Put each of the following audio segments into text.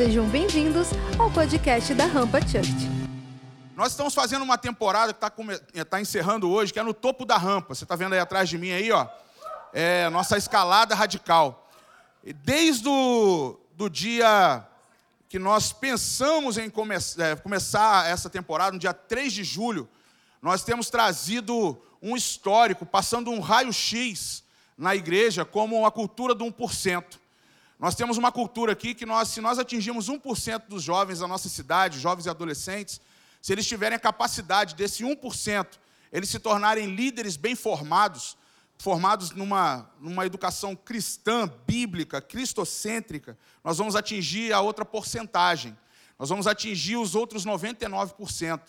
Sejam bem-vindos ao podcast da Rampa Church. Nós estamos fazendo uma temporada que está tá encerrando hoje, que é no topo da rampa. Você está vendo aí atrás de mim aí, ó? É nossa escalada radical. Desde o do dia que nós pensamos em come é, começar essa temporada, no dia 3 de julho, nós temos trazido um histórico, passando um raio-x na igreja como a cultura do 1%. Nós temos uma cultura aqui que nós, se nós atingirmos 1% dos jovens da nossa cidade, jovens e adolescentes, se eles tiverem a capacidade desse 1%, eles se tornarem líderes bem formados, formados numa, numa educação cristã, bíblica, cristocêntrica, nós vamos atingir a outra porcentagem. Nós vamos atingir os outros 99%.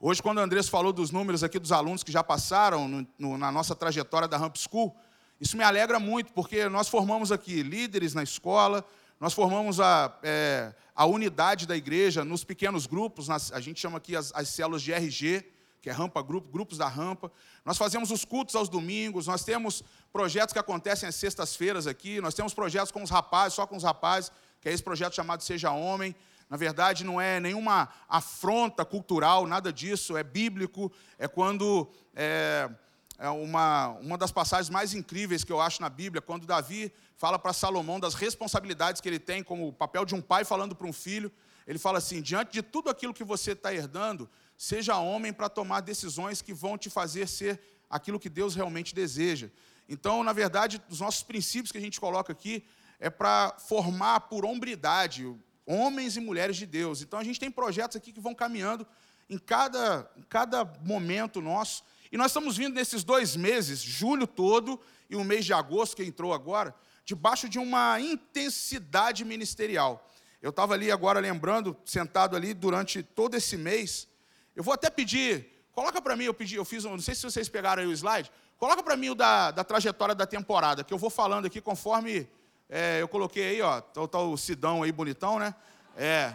Hoje, quando o Andrés falou dos números aqui dos alunos que já passaram no, no, na nossa trajetória da Ramp School, isso me alegra muito, porque nós formamos aqui líderes na escola, nós formamos a, é, a unidade da igreja nos pequenos grupos, nas, a gente chama aqui as, as células de RG, que é rampa grupo, grupos da rampa. Nós fazemos os cultos aos domingos, nós temos projetos que acontecem às sextas-feiras aqui, nós temos projetos com os rapazes, só com os rapazes, que é esse projeto chamado Seja Homem. Na verdade, não é nenhuma afronta cultural, nada disso, é bíblico, é quando é, é uma, uma das passagens mais incríveis que eu acho na Bíblia, quando Davi fala para Salomão das responsabilidades que ele tem, como o papel de um pai falando para um filho. Ele fala assim: diante de tudo aquilo que você está herdando, seja homem para tomar decisões que vão te fazer ser aquilo que Deus realmente deseja. Então, na verdade, os nossos princípios que a gente coloca aqui é para formar por hombridade homens e mulheres de Deus. Então, a gente tem projetos aqui que vão caminhando em cada, em cada momento nosso. E nós estamos vindo nesses dois meses, julho todo e o mês de agosto, que entrou agora, debaixo de uma intensidade ministerial. Eu estava ali agora lembrando, sentado ali durante todo esse mês. Eu vou até pedir, coloca para mim, eu pedi, eu fiz, não sei se vocês pegaram aí o slide, coloca para mim o da, da trajetória da temporada, que eu vou falando aqui conforme é, eu coloquei aí, ó, tá, tá, o Sidão aí bonitão, né? É,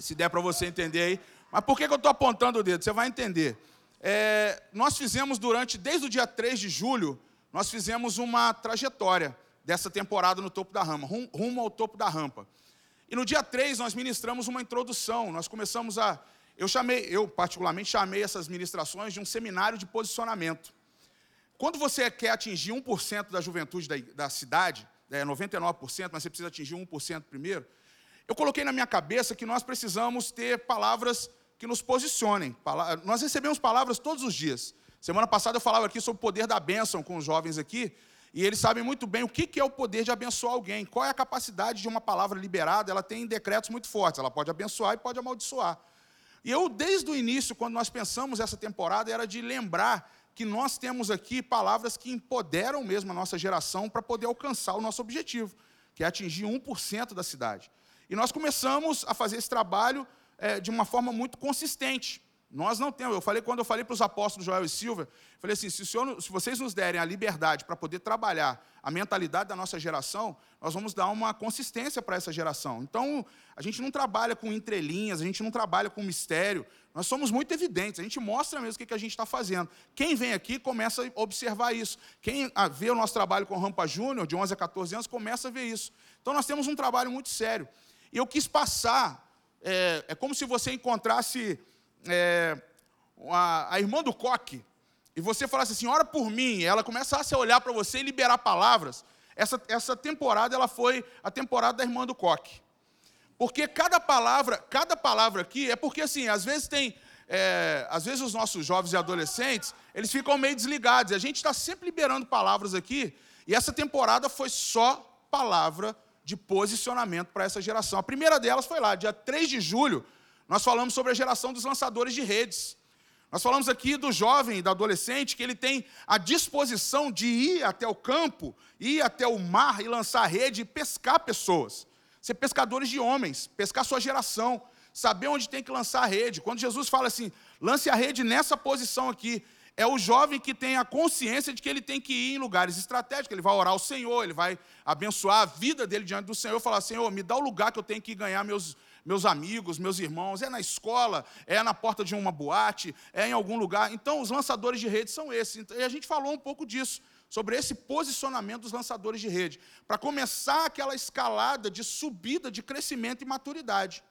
se der para você entender aí. Mas por que, que eu estou apontando o dedo? Você vai entender é, nós fizemos durante, desde o dia 3 de julho, nós fizemos uma trajetória dessa temporada no topo da rampa, rumo ao topo da rampa. E no dia 3 nós ministramos uma introdução, nós começamos a. Eu chamei, eu particularmente chamei essas ministrações de um seminário de posicionamento. Quando você quer atingir 1% da juventude da, da cidade, é 99%, mas você precisa atingir 1% primeiro, eu coloquei na minha cabeça que nós precisamos ter palavras que nos posicionem. Nós recebemos palavras todos os dias. Semana passada eu falava aqui sobre o poder da bênção com os jovens aqui, e eles sabem muito bem o que é o poder de abençoar alguém, qual é a capacidade de uma palavra liberada, ela tem decretos muito fortes, ela pode abençoar e pode amaldiçoar. E eu, desde o início, quando nós pensamos essa temporada, era de lembrar que nós temos aqui palavras que empoderam mesmo a nossa geração para poder alcançar o nosso objetivo, que é atingir 1% da cidade. E nós começamos a fazer esse trabalho é, de uma forma muito consistente. Nós não temos. Eu falei quando eu falei para os apóstolos Joel e Silva, falei assim: se, senhor, se vocês nos derem a liberdade para poder trabalhar a mentalidade da nossa geração, nós vamos dar uma consistência para essa geração. Então, a gente não trabalha com entrelinhas, a gente não trabalha com mistério. Nós somos muito evidentes, a gente mostra mesmo o que a gente está fazendo. Quem vem aqui começa a observar isso. Quem vê o nosso trabalho com Rampa Júnior, de 11 a 14 anos, começa a ver isso. Então, nós temos um trabalho muito sério. E eu quis passar é, é como se você encontrasse é, a, a, irmã do coque e você falasse assim, ora por mim, e ela começasse a olhar para você e liberar palavras. Essa, essa temporada ela foi a temporada da irmã do coque. Porque cada palavra, cada palavra aqui, é porque assim, às vezes tem, é, às vezes os nossos jovens e adolescentes, eles ficam meio desligados. A gente está sempre liberando palavras aqui, e essa temporada foi só palavra de posicionamento para essa geração. A primeira delas foi lá, dia 3 de julho, nós falamos sobre a geração dos lançadores de redes. Nós falamos aqui do jovem, da adolescente, que ele tem a disposição de ir até o campo, ir até o mar e lançar rede e pescar pessoas. Ser pescadores de homens, pescar sua geração, saber onde tem que lançar a rede. Quando Jesus fala assim, lance a rede nessa posição aqui, é o jovem que tem a consciência de que ele tem que ir em lugares estratégicos, ele vai orar ao Senhor, ele vai abençoar a vida dele diante do Senhor, falar: Senhor, me dá o lugar que eu tenho que ganhar meus, meus amigos, meus irmãos. É na escola, é na porta de uma boate, é em algum lugar. Então, os lançadores de redes são esses. E a gente falou um pouco disso, sobre esse posicionamento dos lançadores de rede, para começar aquela escalada de subida de crescimento e maturidade.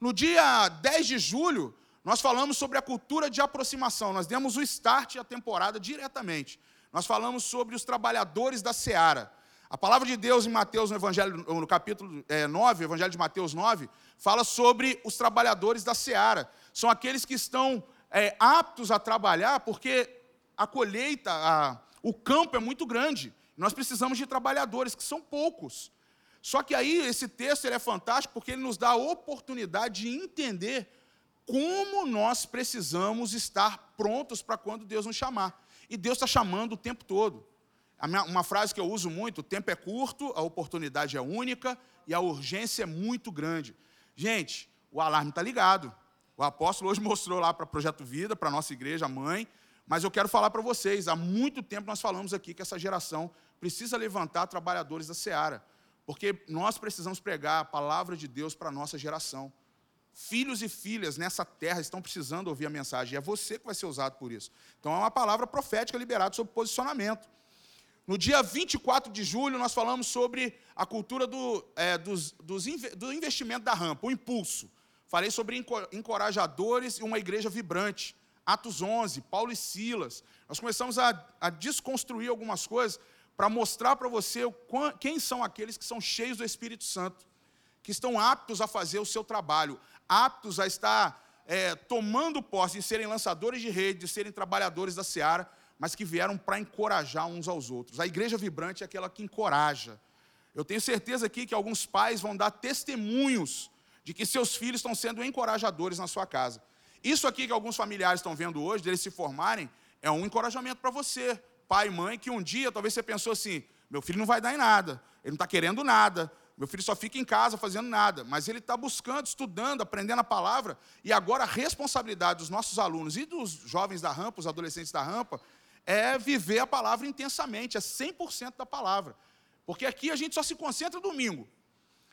No dia 10 de julho, nós falamos sobre a cultura de aproximação, nós demos o start à temporada diretamente. Nós falamos sobre os trabalhadores da seara. A palavra de Deus em Mateus, no, Evangelho, no capítulo é, 9, Evangelho de Mateus 9, fala sobre os trabalhadores da seara. São aqueles que estão é, aptos a trabalhar, porque a colheita, a, o campo é muito grande. Nós precisamos de trabalhadores, que são poucos. Só que aí esse texto ele é fantástico porque ele nos dá a oportunidade de entender como nós precisamos estar prontos para quando Deus nos chamar. E Deus está chamando o tempo todo. Uma frase que eu uso muito: o tempo é curto, a oportunidade é única e a urgência é muito grande. Gente, o alarme está ligado. O apóstolo hoje mostrou lá para o Projeto Vida, para a nossa igreja, mãe. Mas eu quero falar para vocês: há muito tempo nós falamos aqui que essa geração precisa levantar trabalhadores da seara. Porque nós precisamos pregar a palavra de Deus para a nossa geração. Filhos e filhas nessa terra estão precisando ouvir a mensagem, e é você que vai ser usado por isso. Então é uma palavra profética liberada sobre posicionamento. No dia 24 de julho, nós falamos sobre a cultura do, é, dos, dos, do investimento da rampa, o impulso. Falei sobre encorajadores e uma igreja vibrante. Atos 11, Paulo e Silas. Nós começamos a, a desconstruir algumas coisas para mostrar para você quem são aqueles que são cheios do Espírito Santo, que estão aptos a fazer o seu trabalho, aptos a estar é, tomando posse de serem lançadores de rede, de serem trabalhadores da seara, mas que vieram para encorajar uns aos outros. A igreja vibrante é aquela que encoraja. Eu tenho certeza aqui que alguns pais vão dar testemunhos de que seus filhos estão sendo encorajadores na sua casa. Isso aqui que alguns familiares estão vendo hoje, deles se formarem, é um encorajamento para você, pai e mãe, que um dia talvez você pensou assim: meu filho não vai dar em nada, ele não está querendo nada, meu filho só fica em casa fazendo nada, mas ele está buscando, estudando, aprendendo a palavra, e agora a responsabilidade dos nossos alunos e dos jovens da rampa, os adolescentes da rampa, é viver a palavra intensamente, é 100% da palavra. Porque aqui a gente só se concentra domingo.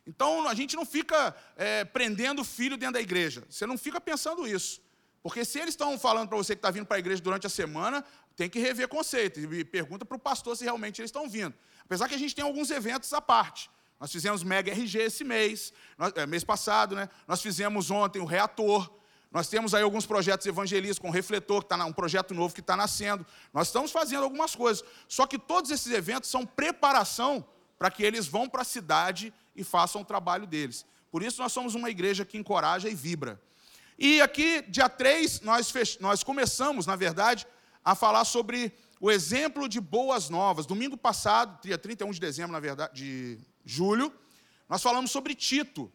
Então a gente não fica é, prendendo o filho dentro da igreja. Você não fica pensando isso. Porque se eles estão falando para você que está vindo para a igreja durante a semana, tem que rever conceito. E pergunta para o pastor se realmente eles estão vindo. Apesar que a gente tem alguns eventos à parte. Nós fizemos Mega RG esse mês, nós, é, mês passado, né? Nós fizemos ontem o Reator. Nós temos aí alguns projetos evangelistas com refletor, que está um projeto novo que está nascendo. Nós estamos fazendo algumas coisas. Só que todos esses eventos são preparação para que eles vão para a cidade e façam o trabalho deles. Por isso nós somos uma igreja que encoraja e vibra. E aqui, dia 3, nós, nós começamos, na verdade, a falar sobre o exemplo de boas novas. Domingo passado, dia 31 de dezembro, na verdade, de julho, nós falamos sobre Tito.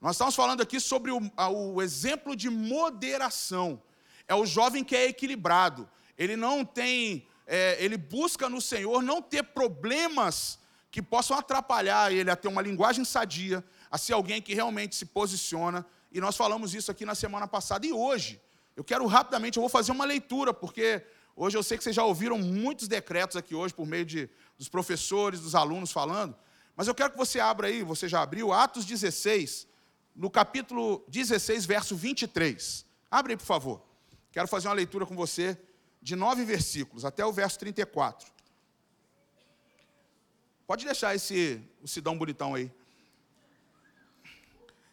Nós estamos falando aqui sobre o, o exemplo de moderação. É o jovem que é equilibrado. Ele não tem, é, ele busca no Senhor não ter problemas que possam atrapalhar ele a ter uma linguagem sadia, a ser alguém que realmente se posiciona. E nós falamos isso aqui na semana passada. E hoje, eu quero rapidamente, eu vou fazer uma leitura, porque hoje eu sei que vocês já ouviram muitos decretos aqui hoje, por meio de, dos professores, dos alunos falando. Mas eu quero que você abra aí, você já abriu, Atos 16, no capítulo 16, verso 23. Abre aí, por favor. Quero fazer uma leitura com você de nove versículos, até o verso 34. Pode deixar esse o Sidão bonitão aí.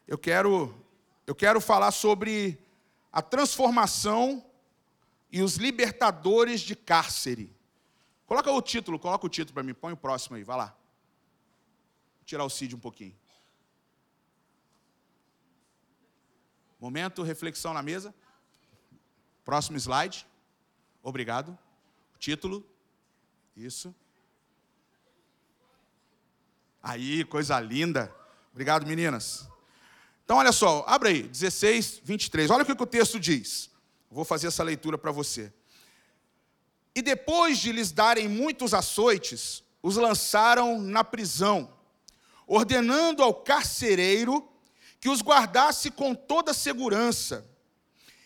Eu quero, eu quero falar sobre a transformação e os libertadores de cárcere. Coloca o título, coloca o título para mim, põe o próximo aí, vai lá. Tirar o Cid um pouquinho. Momento, reflexão na mesa. Próximo slide. Obrigado. Título. Isso. Aí, coisa linda. Obrigado, meninas. Então, olha só, abre aí, 16, 23. Olha o que o texto diz. Vou fazer essa leitura para você. E depois de lhes darem muitos açoites, os lançaram na prisão, ordenando ao carcereiro que os guardasse com toda segurança.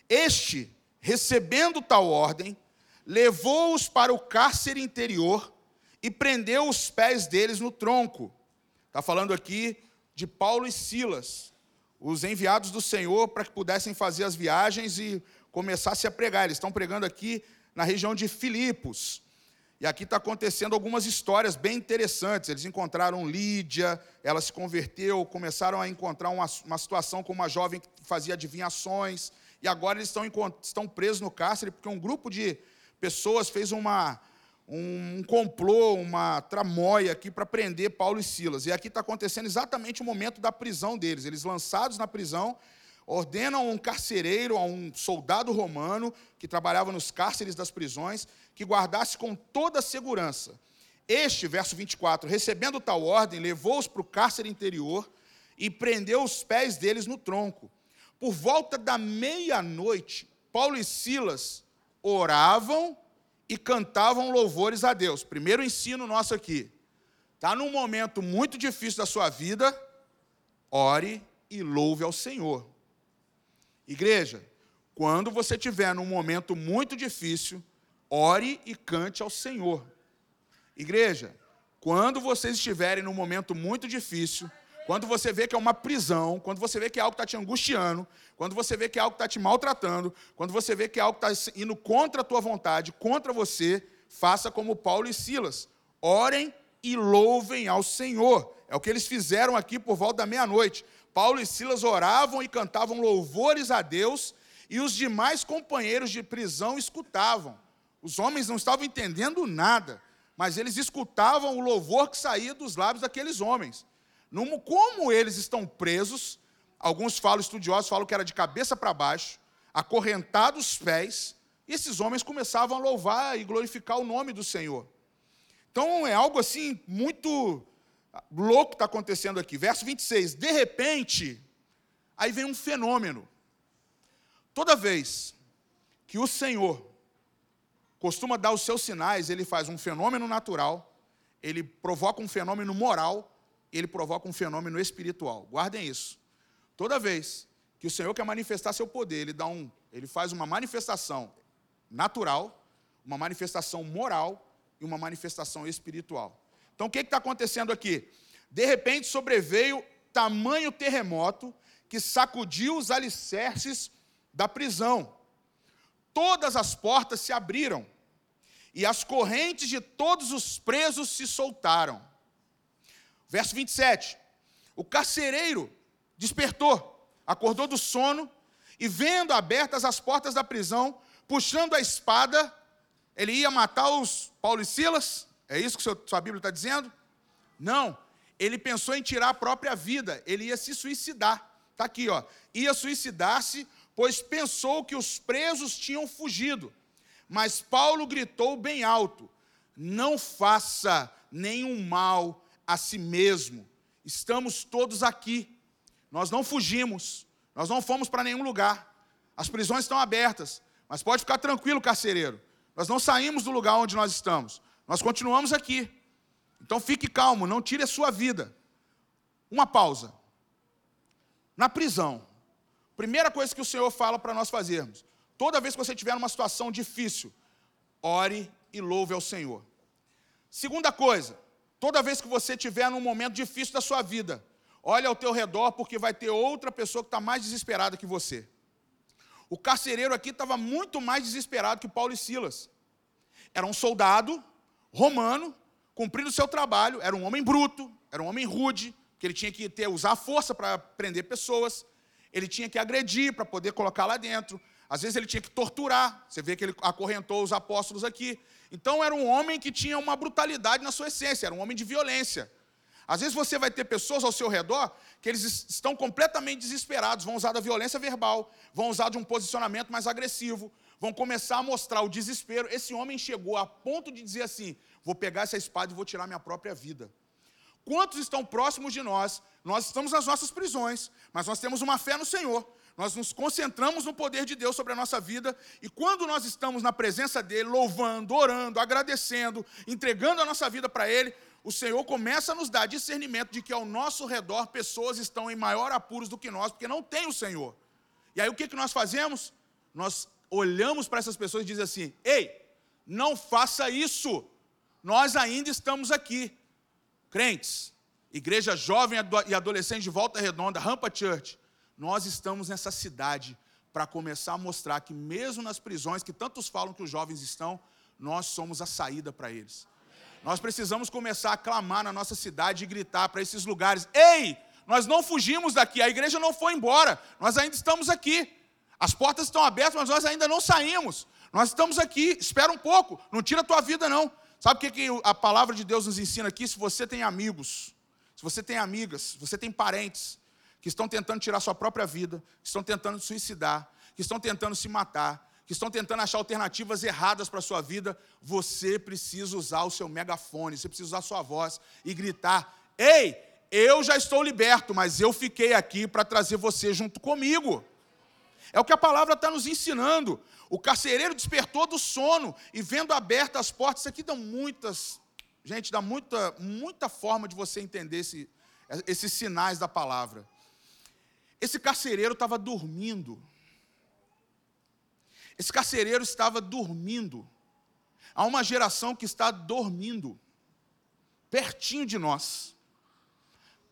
Este, recebendo tal ordem, levou-os para o cárcere interior e prendeu os pés deles no tronco. Está falando aqui de Paulo e Silas, os enviados do Senhor para que pudessem fazer as viagens e começassem a pregar. Eles estão pregando aqui na região de Filipos. E aqui está acontecendo algumas histórias bem interessantes. Eles encontraram Lídia, ela se converteu, começaram a encontrar uma, uma situação com uma jovem que fazia adivinhações, e agora eles estão, estão presos no cárcere porque um grupo de pessoas fez uma, um, um complô, uma tramóia aqui para prender Paulo e Silas. E aqui está acontecendo exatamente o momento da prisão deles. Eles lançados na prisão, ordenam a um carcereiro, a um soldado romano que trabalhava nos cárceres das prisões, que guardasse com toda a segurança. Este, verso 24, recebendo tal ordem, levou-os para o cárcere interior e prendeu os pés deles no tronco. Por volta da meia-noite, Paulo e Silas oravam e cantavam louvores a Deus. Primeiro ensino nosso aqui. Está num momento muito difícil da sua vida, ore e louve ao Senhor. Igreja, quando você estiver num momento muito difícil, ore e cante ao Senhor. Igreja, quando vocês estiverem num momento muito difícil, quando você vê que é uma prisão, quando você vê que é algo que está te angustiando, quando você vê que é algo que está te maltratando, quando você vê que é algo que está indo contra a tua vontade, contra você, faça como Paulo e Silas. Orem e louvem ao Senhor. É o que eles fizeram aqui por volta da meia-noite. Paulo e Silas oravam e cantavam louvores a Deus, e os demais companheiros de prisão escutavam. Os homens não estavam entendendo nada, mas eles escutavam o louvor que saía dos lábios daqueles homens. Como eles estão presos, alguns falam, estudiosos falam que era de cabeça para baixo, acorrentados os pés, e esses homens começavam a louvar e glorificar o nome do Senhor. Então é algo assim muito louco está acontecendo aqui. Verso 26. De repente, aí vem um fenômeno. Toda vez que o Senhor costuma dar os seus sinais, ele faz um fenômeno natural, ele provoca um fenômeno moral, ele provoca um fenômeno espiritual. Guardem isso. Toda vez que o Senhor quer manifestar seu poder, ele dá um, ele faz uma manifestação natural, uma manifestação moral e uma manifestação espiritual. Então o que está acontecendo aqui? De repente sobreveio tamanho terremoto que sacudiu os alicerces da prisão. Todas as portas se abriram e as correntes de todos os presos se soltaram. Verso 27. O carcereiro despertou, acordou do sono e, vendo abertas as portas da prisão, puxando a espada, ele ia matar os Paulo e Silas, é isso que sua Bíblia está dizendo? Não. Ele pensou em tirar a própria vida. Ele ia se suicidar. Está aqui, ó. Ia suicidar-se, pois pensou que os presos tinham fugido. Mas Paulo gritou bem alto: Não faça nenhum mal a si mesmo. Estamos todos aqui. Nós não fugimos. Nós não fomos para nenhum lugar. As prisões estão abertas. Mas pode ficar tranquilo, carcereiro. Nós não saímos do lugar onde nós estamos. Nós continuamos aqui. Então fique calmo, não tire a sua vida. Uma pausa. Na prisão, primeira coisa que o Senhor fala para nós fazermos: toda vez que você tiver numa situação difícil, ore e louve ao Senhor. Segunda coisa, toda vez que você tiver num momento difícil da sua vida, olhe ao teu redor, porque vai ter outra pessoa que está mais desesperada que você. O carcereiro aqui estava muito mais desesperado que Paulo e Silas. Era um soldado romano, cumprindo o seu trabalho, era um homem bruto, era um homem rude, que ele tinha que ter, usar força para prender pessoas, ele tinha que agredir para poder colocar lá dentro, às vezes ele tinha que torturar, você vê que ele acorrentou os apóstolos aqui. Então era um homem que tinha uma brutalidade na sua essência, era um homem de violência. Às vezes você vai ter pessoas ao seu redor que eles estão completamente desesperados, vão usar da violência verbal, vão usar de um posicionamento mais agressivo, vão começar a mostrar o desespero. Esse homem chegou a ponto de dizer assim: vou pegar essa espada e vou tirar minha própria vida. Quantos estão próximos de nós? Nós estamos nas nossas prisões, mas nós temos uma fé no Senhor. Nós nos concentramos no poder de Deus sobre a nossa vida, e quando nós estamos na presença dEle, louvando, orando, agradecendo, entregando a nossa vida para Ele, o Senhor começa a nos dar discernimento de que ao nosso redor pessoas estão em maior apuros do que nós, porque não tem o Senhor. E aí o que, que nós fazemos? Nós olhamos para essas pessoas e dizemos assim: ei, não faça isso, nós ainda estamos aqui. Crentes, igreja jovem e adolescente de volta redonda, Rampa Church, nós estamos nessa cidade para começar a mostrar que, mesmo nas prisões que tantos falam que os jovens estão, nós somos a saída para eles. Nós precisamos começar a clamar na nossa cidade e gritar para esses lugares: ei, nós não fugimos daqui, a igreja não foi embora, nós ainda estamos aqui. As portas estão abertas, mas nós ainda não saímos. Nós estamos aqui, espera um pouco, não tira a tua vida, não. Sabe o que, que a palavra de Deus nos ensina aqui? Se você tem amigos, se você tem amigas, se você tem parentes que estão tentando tirar sua própria vida, que estão tentando suicidar, que estão tentando se matar, que estão tentando achar alternativas erradas para a sua vida, você precisa usar o seu megafone, você precisa usar a sua voz e gritar: Ei, eu já estou liberto, mas eu fiquei aqui para trazer você junto comigo. É o que a palavra está nos ensinando. O carcereiro despertou do sono e vendo abertas as portas, isso aqui dá muitas, gente, dá muita, muita forma de você entender esse, esses sinais da palavra. Esse carcereiro estava dormindo. Esse carcereiro estava dormindo. Há uma geração que está dormindo, pertinho de nós.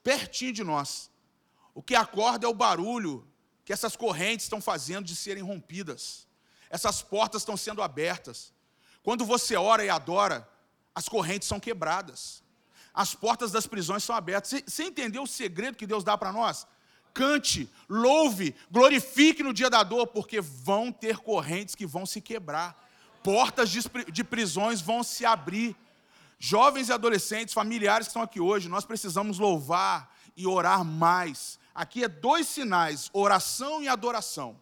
Pertinho de nós. O que acorda é o barulho que essas correntes estão fazendo de serem rompidas. Essas portas estão sendo abertas. Quando você ora e adora, as correntes são quebradas. As portas das prisões são abertas. Você entendeu o segredo que Deus dá para nós? cante, louve, glorifique no dia da dor, porque vão ter correntes que vão se quebrar, portas de prisões vão se abrir. Jovens e adolescentes, familiares que estão aqui hoje, nós precisamos louvar e orar mais. Aqui é dois sinais: oração e adoração.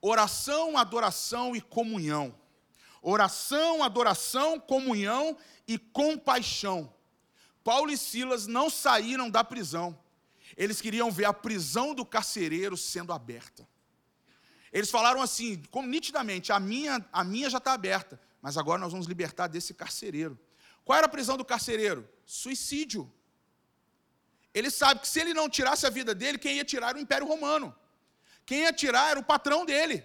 Oração, adoração e comunhão. Oração, adoração, comunhão e compaixão. Paulo e Silas não saíram da prisão eles queriam ver a prisão do carcereiro sendo aberta. Eles falaram assim, como nitidamente, a minha, a minha já está aberta, mas agora nós vamos libertar desse carcereiro. Qual era a prisão do carcereiro? Suicídio. Ele sabe que se ele não tirasse a vida dele, quem ia tirar era o Império Romano. Quem ia tirar era o patrão dele.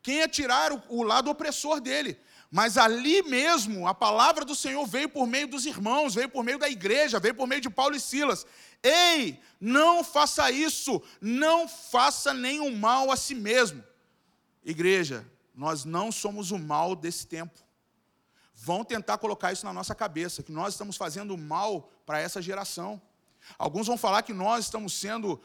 Quem ia tirar era o, lado opressor dele. Mas ali mesmo, a palavra do Senhor veio por meio dos irmãos, veio por meio da igreja, veio por meio de Paulo e Silas. Ei, não faça isso, não faça nenhum mal a si mesmo. Igreja, nós não somos o mal desse tempo. Vão tentar colocar isso na nossa cabeça, que nós estamos fazendo mal para essa geração. Alguns vão falar que nós estamos sendo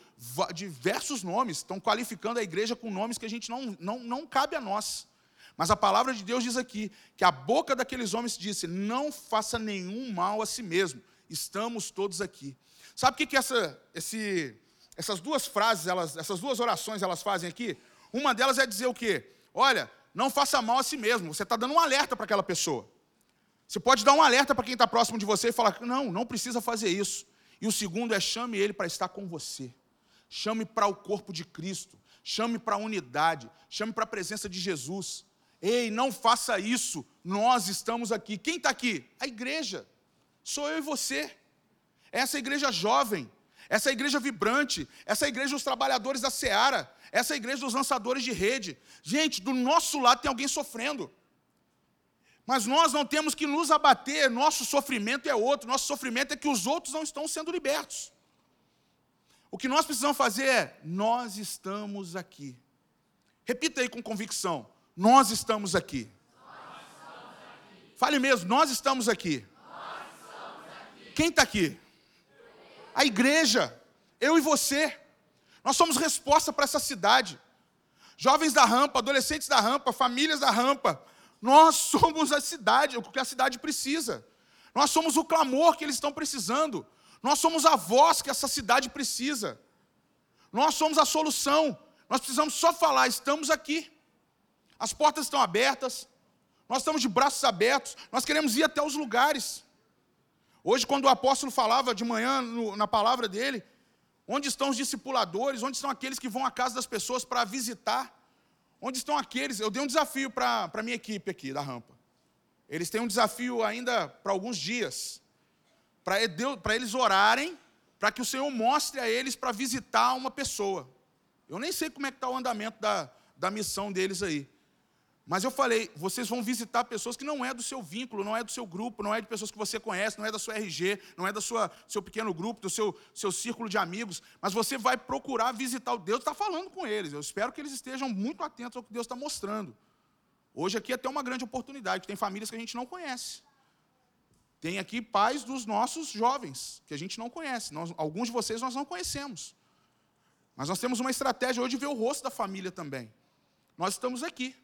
diversos nomes, estão qualificando a igreja com nomes que a gente não, não, não cabe a nós. Mas a palavra de Deus diz aqui que a boca daqueles homens disse: Não faça nenhum mal a si mesmo, estamos todos aqui. Sabe o que, que essa, esse, essas duas frases, elas, essas duas orações elas fazem aqui? Uma delas é dizer o quê? Olha, não faça mal a si mesmo, você está dando um alerta para aquela pessoa. Você pode dar um alerta para quem está próximo de você e falar: Não, não precisa fazer isso. E o segundo é chame ele para estar com você. Chame para o corpo de Cristo. Chame para a unidade. Chame para a presença de Jesus. Ei, não faça isso, nós estamos aqui. Quem está aqui? A igreja. Sou eu e você. Essa igreja jovem, essa igreja vibrante, essa igreja dos trabalhadores da seara, essa igreja dos lançadores de rede. Gente, do nosso lado tem alguém sofrendo. Mas nós não temos que nos abater, nosso sofrimento é outro, nosso sofrimento é que os outros não estão sendo libertos. O que nós precisamos fazer é: nós estamos aqui. Repita aí com convicção: nós estamos aqui. Fale mesmo, nós estamos aqui. Quem está aqui? A igreja, eu e você. Nós somos resposta para essa cidade. Jovens da rampa, adolescentes da rampa, famílias da rampa. Nós somos a cidade, o que a cidade precisa. Nós somos o clamor que eles estão precisando. Nós somos a voz que essa cidade precisa. Nós somos a solução. Nós precisamos só falar, estamos aqui. As portas estão abertas, nós estamos de braços abertos, nós queremos ir até os lugares. Hoje, quando o apóstolo falava de manhã no, na palavra dele, onde estão os discipuladores, onde estão aqueles que vão à casa das pessoas para visitar, onde estão aqueles? Eu dei um desafio para a minha equipe aqui da rampa. Eles têm um desafio ainda para alguns dias, para eles orarem, para que o Senhor mostre a eles para visitar uma pessoa. Eu nem sei como é que está o andamento da, da missão deles aí. Mas eu falei, vocês vão visitar pessoas que não é do seu vínculo, não é do seu grupo, não é de pessoas que você conhece, não é da sua RG, não é do seu pequeno grupo, do seu, seu círculo de amigos, mas você vai procurar visitar o Deus está falando com eles. Eu espero que eles estejam muito atentos ao que Deus está mostrando. Hoje aqui é até uma grande oportunidade, tem famílias que a gente não conhece. Tem aqui pais dos nossos jovens, que a gente não conhece. Nós, alguns de vocês nós não conhecemos. Mas nós temos uma estratégia hoje de ver o rosto da família também. Nós estamos aqui.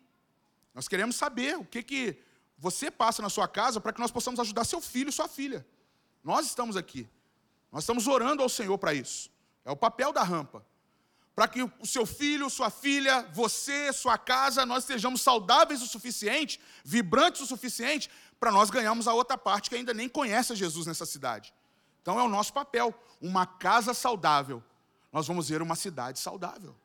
Nós queremos saber o que, que você passa na sua casa para que nós possamos ajudar seu filho e sua filha. Nós estamos aqui. Nós estamos orando ao Senhor para isso. É o papel da rampa. Para que o seu filho, sua filha, você, sua casa, nós estejamos saudáveis o suficiente, vibrantes o suficiente, para nós ganharmos a outra parte que ainda nem conhece Jesus nessa cidade. Então é o nosso papel. Uma casa saudável, nós vamos ver uma cidade saudável.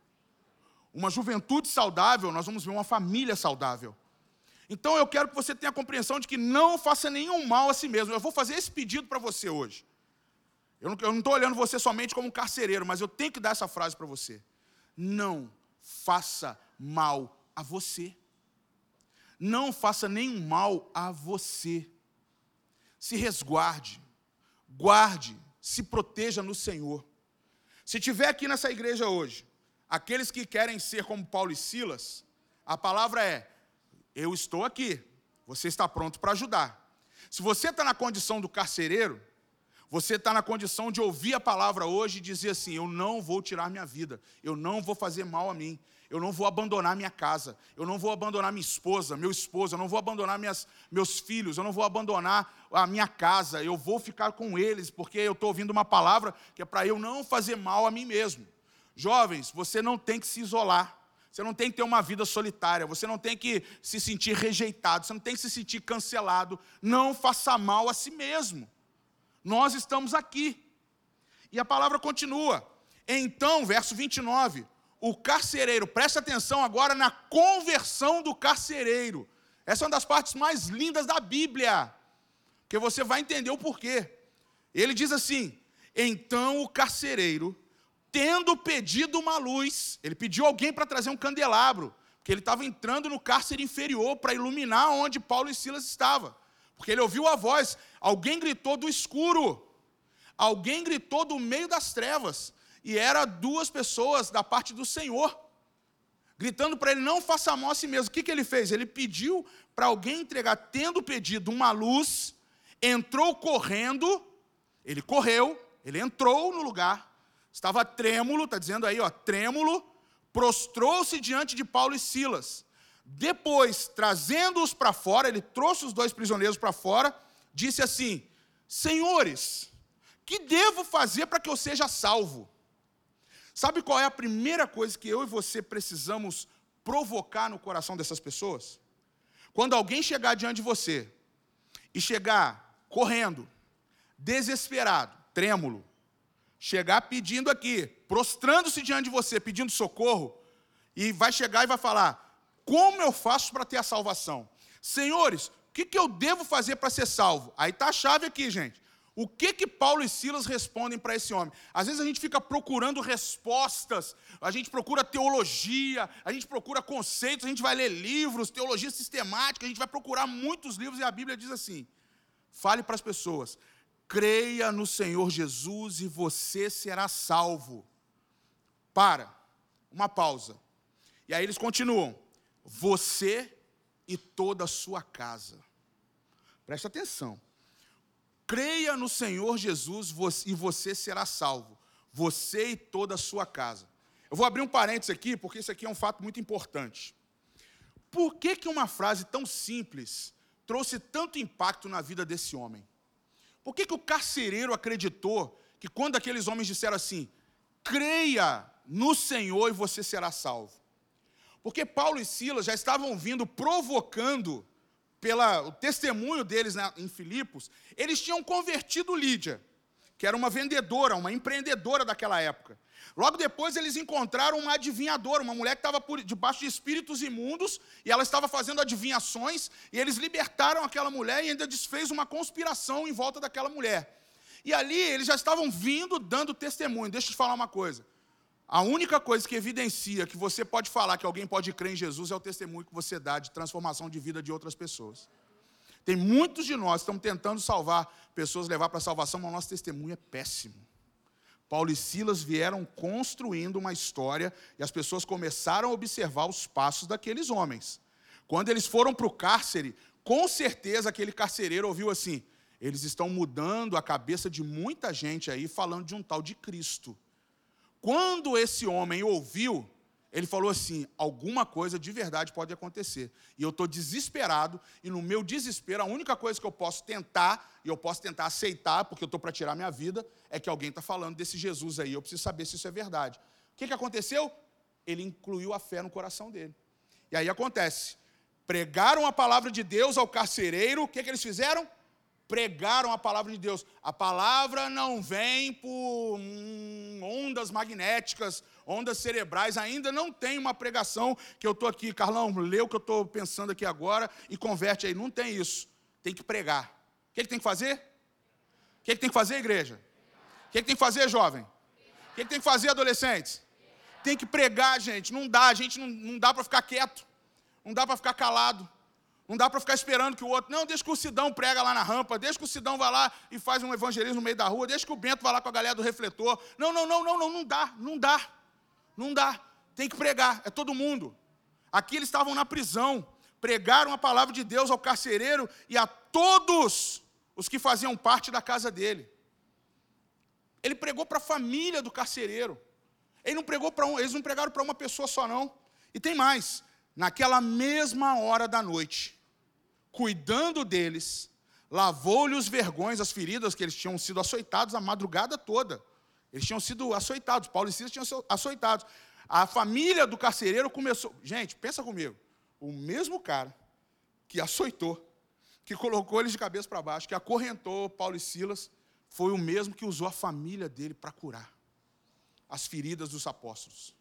Uma juventude saudável, nós vamos ver uma família saudável. Então eu quero que você tenha a compreensão de que não faça nenhum mal a si mesmo. Eu vou fazer esse pedido para você hoje. Eu não estou olhando você somente como um carcereiro, mas eu tenho que dar essa frase para você. Não faça mal a você. Não faça nenhum mal a você. Se resguarde, guarde, se proteja no Senhor. Se tiver aqui nessa igreja hoje, aqueles que querem ser como Paulo e Silas, a palavra é: eu estou aqui, você está pronto para ajudar. Se você está na condição do carcereiro, você está na condição de ouvir a palavra hoje e dizer assim: Eu não vou tirar minha vida, eu não vou fazer mal a mim, eu não vou abandonar minha casa, eu não vou abandonar minha esposa, meu esposo, eu não vou abandonar minhas, meus filhos, eu não vou abandonar a minha casa, eu vou ficar com eles, porque eu estou ouvindo uma palavra que é para eu não fazer mal a mim mesmo. Jovens, você não tem que se isolar. Você não tem que ter uma vida solitária, você não tem que se sentir rejeitado, você não tem que se sentir cancelado. Não faça mal a si mesmo. Nós estamos aqui. E a palavra continua. Então, verso 29, o carcereiro, presta atenção agora na conversão do carcereiro. Essa é uma das partes mais lindas da Bíblia, que você vai entender o porquê. Ele diz assim: então o carcereiro, tendo pedido uma luz, ele pediu alguém para trazer um candelabro, porque ele estava entrando no cárcere inferior para iluminar onde Paulo e Silas estavam. Porque ele ouviu a voz, alguém gritou do escuro, alguém gritou do meio das trevas, e era duas pessoas da parte do Senhor, gritando para ele: não faça mal a si mesmo. O que, que ele fez? Ele pediu para alguém entregar, tendo pedido uma luz, entrou correndo, ele correu, ele entrou no lugar, estava trêmulo, está dizendo aí, ó, trêmulo, prostrou-se diante de Paulo e Silas. Depois, trazendo-os para fora, ele trouxe os dois prisioneiros para fora, disse assim: Senhores, que devo fazer para que eu seja salvo? Sabe qual é a primeira coisa que eu e você precisamos provocar no coração dessas pessoas? Quando alguém chegar diante de você e chegar correndo, desesperado, trêmulo, chegar pedindo aqui, prostrando-se diante de você, pedindo socorro, e vai chegar e vai falar: como eu faço para ter a salvação? Senhores, o que, que eu devo fazer para ser salvo? Aí está a chave aqui, gente. O que que Paulo e Silas respondem para esse homem? Às vezes a gente fica procurando respostas, a gente procura teologia, a gente procura conceitos, a gente vai ler livros, teologia sistemática, a gente vai procurar muitos livros e a Bíblia diz assim: fale para as pessoas, creia no Senhor Jesus e você será salvo. Para, uma pausa. E aí eles continuam você e toda a sua casa. Preste atenção. Creia no Senhor Jesus e você será salvo. Você e toda a sua casa. Eu vou abrir um parênteses aqui, porque isso aqui é um fato muito importante. Por que, que uma frase tão simples trouxe tanto impacto na vida desse homem? Por que, que o carcereiro acreditou que quando aqueles homens disseram assim, creia no Senhor e você será salvo? Porque Paulo e Silas já estavam vindo provocando, pelo testemunho deles em Filipos, eles tinham convertido Lídia, que era uma vendedora, uma empreendedora daquela época. Logo depois eles encontraram uma adivinhadora, uma mulher que estava debaixo de espíritos imundos, e ela estava fazendo adivinhações, e eles libertaram aquela mulher e ainda desfez uma conspiração em volta daquela mulher. E ali eles já estavam vindo dando testemunho. Deixa eu te falar uma coisa. A única coisa que evidencia que você pode falar que alguém pode crer em Jesus é o testemunho que você dá de transformação de vida de outras pessoas. Tem muitos de nós que estamos tentando salvar pessoas, levar para a salvação, mas o nosso testemunho é péssimo. Paulo e Silas vieram construindo uma história e as pessoas começaram a observar os passos daqueles homens. Quando eles foram para o cárcere, com certeza aquele carcereiro ouviu assim: eles estão mudando a cabeça de muita gente aí, falando de um tal de Cristo. Quando esse homem ouviu, ele falou assim: alguma coisa de verdade pode acontecer. E eu estou desesperado, e no meu desespero, a única coisa que eu posso tentar, e eu posso tentar aceitar, porque eu estou para tirar minha vida, é que alguém está falando desse Jesus aí. Eu preciso saber se isso é verdade. O que, que aconteceu? Ele incluiu a fé no coração dele. E aí acontece: pregaram a palavra de Deus ao carcereiro, o que, que eles fizeram? Pregaram a palavra de Deus. A palavra não vem por hum, ondas magnéticas, ondas cerebrais, ainda não tem uma pregação que eu estou aqui, Carlão, lê o que eu estou pensando aqui agora e converte aí. Não tem isso. Tem que pregar. O que, que tem que fazer? O que, que tem que fazer, igreja? O que, que tem que fazer, jovem? O que, que tem que fazer, adolescentes? Tem que pregar, gente. Não dá, gente não, não dá para ficar quieto. Não dá para ficar calado. Não dá para ficar esperando que o outro. Não, deixa que o Sidão prega lá na rampa, deixa que o Sidão vá lá e faz um evangelismo no meio da rua, deixa que o Bento vá lá com a galera do refletor. Não, não, não, não, não, não dá, não dá. Não dá. Tem que pregar, é todo mundo. Aqui eles estavam na prisão, pregaram a palavra de Deus ao carcereiro e a todos os que faziam parte da casa dele. Ele pregou para a família do carcereiro. Ele não pregou para um, eles não pregaram para uma pessoa só não. E tem mais. Naquela mesma hora da noite, cuidando deles, lavou-lhe os vergões, as feridas que eles tinham sido açoitados a madrugada toda. Eles tinham sido açoitados, Paulo e Silas tinham sido açoitados. A família do carcereiro começou. Gente, pensa comigo. O mesmo cara que açoitou, que colocou eles de cabeça para baixo, que acorrentou Paulo e Silas, foi o mesmo que usou a família dele para curar as feridas dos apóstolos.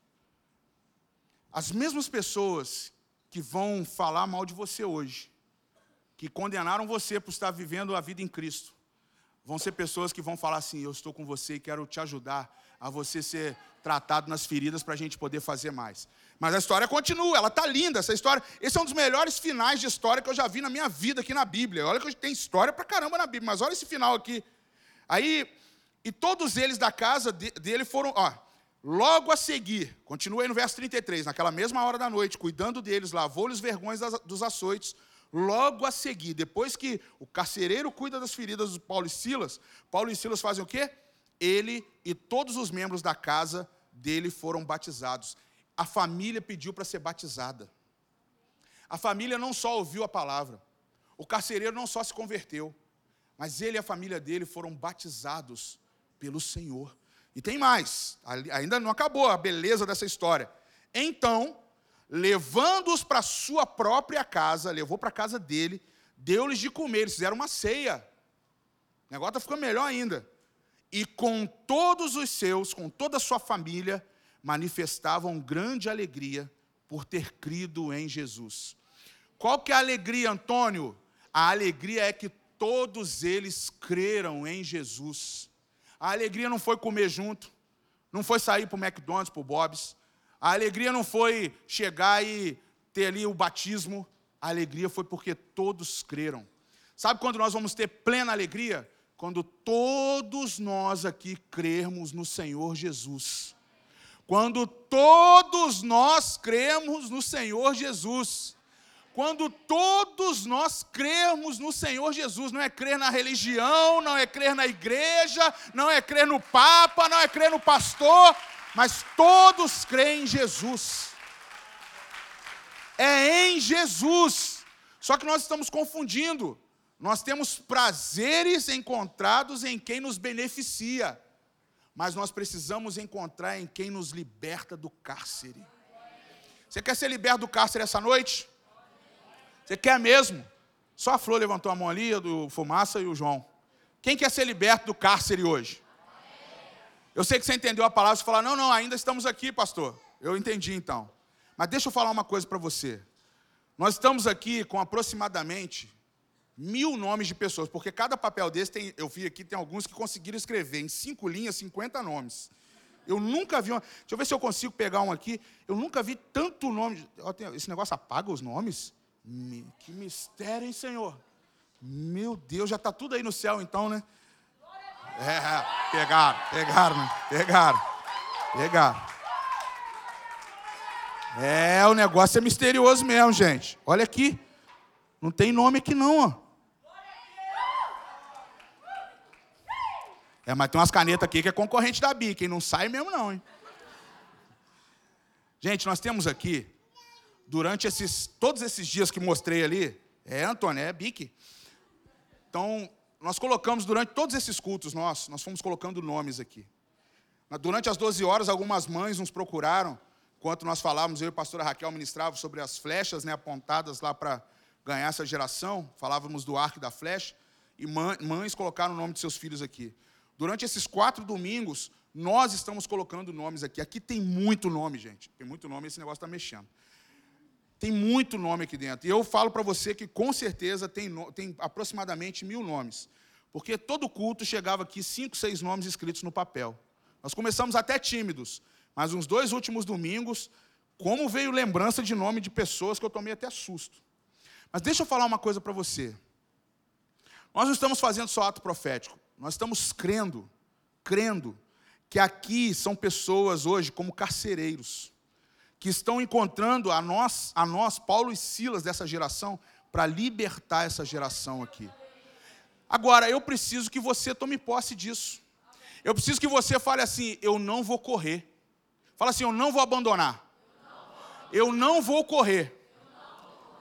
As mesmas pessoas que vão falar mal de você hoje, que condenaram você por estar vivendo a vida em Cristo. Vão ser pessoas que vão falar assim: Eu estou com você e quero te ajudar a você ser tratado nas feridas para a gente poder fazer mais. Mas a história continua, ela está linda, essa história. Esse é um dos melhores finais de história que eu já vi na minha vida aqui na Bíblia. Olha que tem história para caramba na Bíblia, mas olha esse final aqui. Aí, e todos eles da casa dele foram, ó, logo a seguir, continua aí no verso 33, naquela mesma hora da noite, cuidando deles, lavou-lhes vergonhas dos açoites, Logo a seguir, depois que o carcereiro cuida das feridas do Paulo e Silas, Paulo e Silas fazem o quê? Ele e todos os membros da casa dele foram batizados. A família pediu para ser batizada. A família não só ouviu a palavra, o carcereiro não só se converteu, mas ele e a família dele foram batizados pelo Senhor. E tem mais, ainda não acabou a beleza dessa história. Então, levando-os para sua própria casa, levou para a casa dele, deu-lhes de comer, eles fizeram uma ceia. O negócio está ficando melhor ainda. E com todos os seus, com toda a sua família, manifestavam grande alegria por ter crido em Jesus. Qual que é a alegria, Antônio? A alegria é que todos eles creram em Jesus. A alegria não foi comer junto, não foi sair para o McDonald's, para o Bob's, a alegria não foi chegar e ter ali o batismo, a alegria foi porque todos creram. Sabe quando nós vamos ter plena alegria? Quando todos nós aqui crermos no Senhor Jesus. Quando todos nós cremos no Senhor Jesus. Quando todos nós crermos no Senhor Jesus, não é crer na religião, não é crer na igreja, não é crer no Papa, não é crer no pastor, mas todos creem em Jesus. É em Jesus. Só que nós estamos confundindo. Nós temos prazeres encontrados em quem nos beneficia, mas nós precisamos encontrar em quem nos liberta do cárcere. Você quer ser liberto do cárcere essa noite? Você quer mesmo? Só a Flor levantou a mão ali, do Fumaça e o João. Quem quer ser liberto do cárcere hoje? Eu sei que você entendeu a palavra, você fala, não, não, ainda estamos aqui, pastor. Eu entendi então. Mas deixa eu falar uma coisa para você. Nós estamos aqui com aproximadamente mil nomes de pessoas, porque cada papel desse tem, eu vi aqui, tem alguns que conseguiram escrever em cinco linhas 50 nomes. Eu nunca vi. Uma, deixa eu ver se eu consigo pegar um aqui. Eu nunca vi tanto nome. Esse negócio apaga os nomes? Que mistério, hein, Senhor? Meu Deus, já está tudo aí no céu então, né? É, pegaram, pegaram, pegaram, pegaram. É, o negócio é misterioso mesmo, gente. Olha aqui. Não tem nome aqui não, ó. É, mas tem umas canetas aqui que é concorrente da Bic, hein? Não sai mesmo não, hein? Gente, nós temos aqui, durante esses, todos esses dias que mostrei ali, é, Antônio, é Bic. Então, nós colocamos durante todos esses cultos nossos, nós fomos colocando nomes aqui. Durante as 12 horas, algumas mães nos procuraram, enquanto nós falávamos, eu e a pastora Raquel ministrávamos sobre as flechas né, apontadas lá para ganhar essa geração, falávamos do arco da flecha, e mães colocaram o nome de seus filhos aqui. Durante esses quatro domingos, nós estamos colocando nomes aqui. Aqui tem muito nome, gente. Tem muito nome, esse negócio está mexendo. Tem muito nome aqui dentro. E eu falo para você que com certeza tem, tem aproximadamente mil nomes. Porque todo culto chegava aqui cinco, seis nomes escritos no papel. Nós começamos até tímidos, mas uns dois últimos domingos, como veio lembrança de nome de pessoas que eu tomei até susto. Mas deixa eu falar uma coisa para você. Nós não estamos fazendo só ato profético. Nós estamos crendo, crendo, que aqui são pessoas hoje como carcereiros, que estão encontrando a nós, a nós, Paulo e Silas dessa geração, para libertar essa geração aqui. Agora, eu preciso que você tome posse disso. Eu preciso que você fale assim: eu não vou correr. Fala assim: eu não vou abandonar. Eu não vou correr.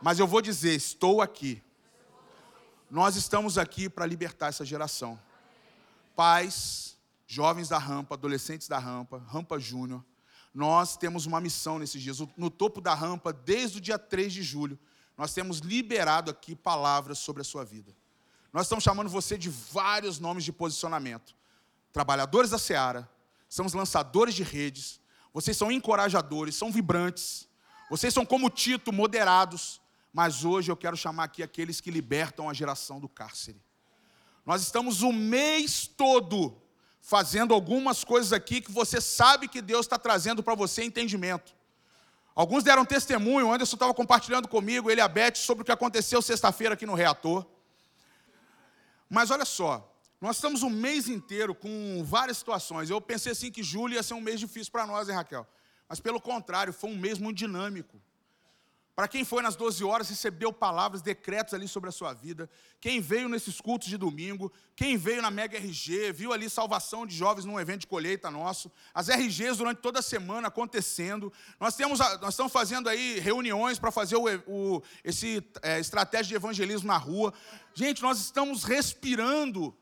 Mas eu vou dizer: estou aqui. Nós estamos aqui para libertar essa geração pais, jovens da rampa, adolescentes da rampa, rampa júnior, nós temos uma missão nesses dias. No topo da rampa, desde o dia 3 de julho, nós temos liberado aqui palavras sobre a sua vida. Nós estamos chamando você de vários nomes de posicionamento. Trabalhadores da seara, somos lançadores de redes, vocês são encorajadores, são vibrantes, vocês são como Tito, moderados, mas hoje eu quero chamar aqui aqueles que libertam a geração do cárcere. Nós estamos o mês todo fazendo algumas coisas aqui que você sabe que Deus está trazendo para você entendimento. Alguns deram testemunho, o Anderson estava compartilhando comigo, ele e a Beth, sobre o que aconteceu sexta-feira aqui no Reator. Mas olha só, nós estamos um mês inteiro com várias situações. Eu pensei assim que julho ia ser um mês difícil para nós, hein, Raquel? Mas pelo contrário, foi um mês muito dinâmico. Para quem foi nas 12 horas, recebeu palavras, decretos ali sobre a sua vida. Quem veio nesses cultos de domingo, quem veio na Mega RG, viu ali salvação de jovens num evento de colheita nosso. As RGs durante toda a semana acontecendo. Nós, temos, nós estamos fazendo aí reuniões para fazer o, o esse é, estratégia de evangelismo na rua. Gente, nós estamos respirando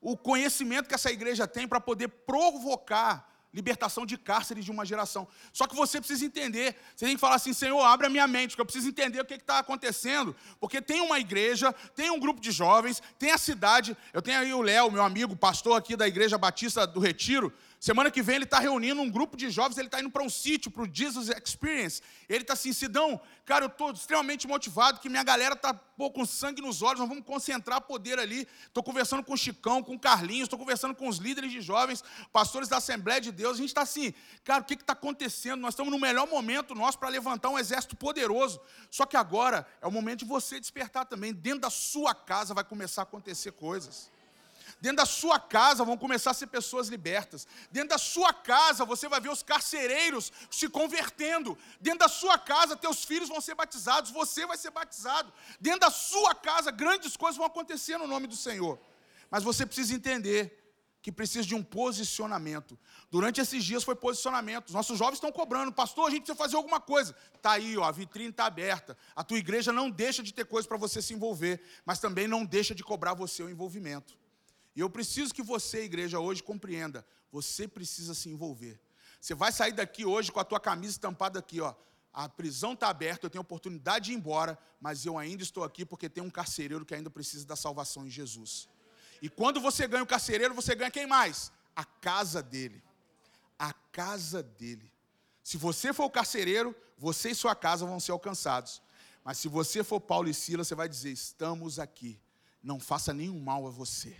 o conhecimento que essa igreja tem para poder provocar libertação de cárceres de uma geração. Só que você precisa entender, você tem que falar assim, Senhor, abre a minha mente, porque eu preciso entender o que está acontecendo. Porque tem uma igreja, tem um grupo de jovens, tem a cidade. Eu tenho aí o Léo, meu amigo, pastor aqui da Igreja Batista do Retiro. Semana que vem ele está reunindo um grupo de jovens, ele está indo para um sítio, para o Jesus Experience. Ele está assim, Sidão, cara, eu estou extremamente motivado, que minha galera está com sangue nos olhos, nós vamos concentrar poder ali. Estou conversando com o Chicão, com o Carlinhos, estou conversando com os líderes de jovens, pastores da Assembleia de Deus. A gente está assim, cara, o que está acontecendo? Nós estamos no melhor momento nosso para levantar um exército poderoso. Só que agora é o momento de você despertar também. Dentro da sua casa vai começar a acontecer coisas. Dentro da sua casa vão começar a ser pessoas libertas. Dentro da sua casa você vai ver os carcereiros se convertendo. Dentro da sua casa teus filhos vão ser batizados, você vai ser batizado. Dentro da sua casa grandes coisas vão acontecer no nome do Senhor. Mas você precisa entender que precisa de um posicionamento. Durante esses dias foi posicionamento. Os nossos jovens estão cobrando, pastor, a gente precisa fazer alguma coisa. Está aí, ó, a vitrine está aberta. A tua igreja não deixa de ter coisa para você se envolver, mas também não deixa de cobrar você o envolvimento. E eu preciso que você, igreja, hoje compreenda. Você precisa se envolver. Você vai sair daqui hoje com a tua camisa estampada aqui, ó. A prisão está aberta, eu tenho oportunidade de ir embora, mas eu ainda estou aqui porque tem um carcereiro que ainda precisa da salvação em Jesus. E quando você ganha o carcereiro, você ganha quem mais? A casa dele. A casa dele. Se você for o carcereiro, você e sua casa vão ser alcançados. Mas se você for Paulo e Silas, você vai dizer: estamos aqui. Não faça nenhum mal a você.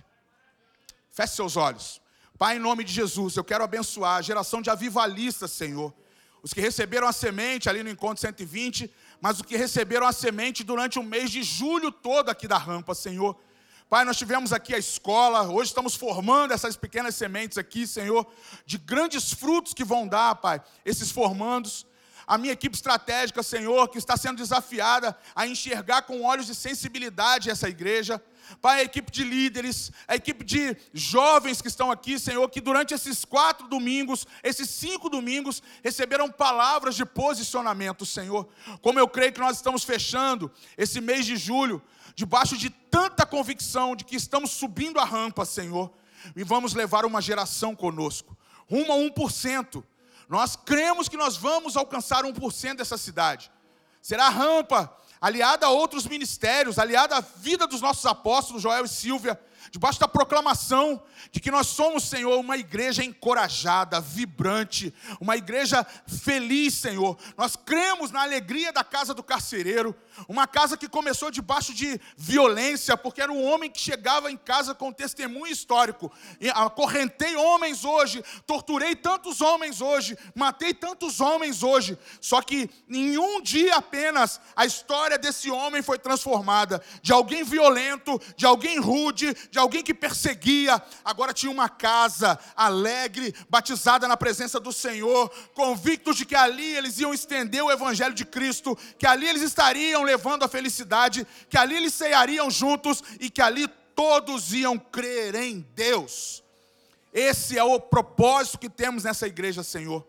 Feche seus olhos. Pai, em nome de Jesus, eu quero abençoar a geração de avivalistas, Senhor. Os que receberam a semente ali no encontro 120, mas os que receberam a semente durante o mês de julho todo aqui da rampa, Senhor. Pai, nós tivemos aqui a escola, hoje estamos formando essas pequenas sementes aqui, Senhor, de grandes frutos que vão dar, Pai, esses formandos. A minha equipe estratégica, Senhor, que está sendo desafiada a enxergar com olhos de sensibilidade essa igreja. Pai, a equipe de líderes, a equipe de jovens que estão aqui, Senhor, que durante esses quatro domingos, esses cinco domingos, receberam palavras de posicionamento, Senhor. Como eu creio que nós estamos fechando esse mês de julho, debaixo de tanta convicção de que estamos subindo a rampa, Senhor, e vamos levar uma geração conosco, rumo a 1%. Nós cremos que nós vamos alcançar 1% dessa cidade. Será rampa aliada a outros ministérios, aliada à vida dos nossos apóstolos, Joel e Silvia, debaixo da proclamação de que nós somos, Senhor, uma igreja encorajada, vibrante, uma igreja feliz, Senhor. Nós cremos na alegria da casa do carcereiro, uma casa que começou debaixo de violência, porque era um homem que chegava em casa com testemunho histórico. Acorrentei homens hoje, torturei tantos homens hoje, matei tantos homens hoje. Só que em um dia apenas a história desse homem foi transformada de alguém violento, de alguém rude, de alguém que perseguia, agora tinha uma casa alegre, batizada na presença do Senhor, convictos de que ali eles iam estender o evangelho de Cristo, que ali eles estariam levando a felicidade, que ali eles ceariam juntos e que ali todos iam crer em Deus. Esse é o propósito que temos nessa igreja, Senhor.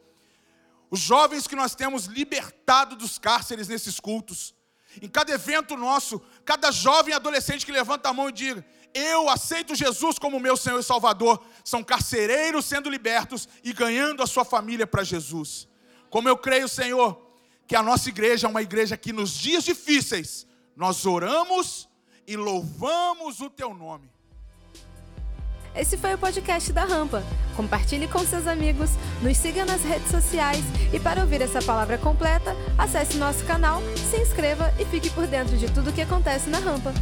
Os jovens que nós temos libertado dos cárceres nesses cultos. Em cada evento nosso, cada jovem adolescente que levanta a mão e diga: eu aceito Jesus como meu Senhor e Salvador, são carcereiros sendo libertos e ganhando a sua família para Jesus. Como eu creio, Senhor, que a nossa igreja é uma igreja que nos dias difíceis nós oramos e louvamos o teu nome. Esse foi o podcast da Rampa. Compartilhe com seus amigos, nos siga nas redes sociais e para ouvir essa palavra completa, acesse nosso canal, se inscreva e fique por dentro de tudo o que acontece na Rampa.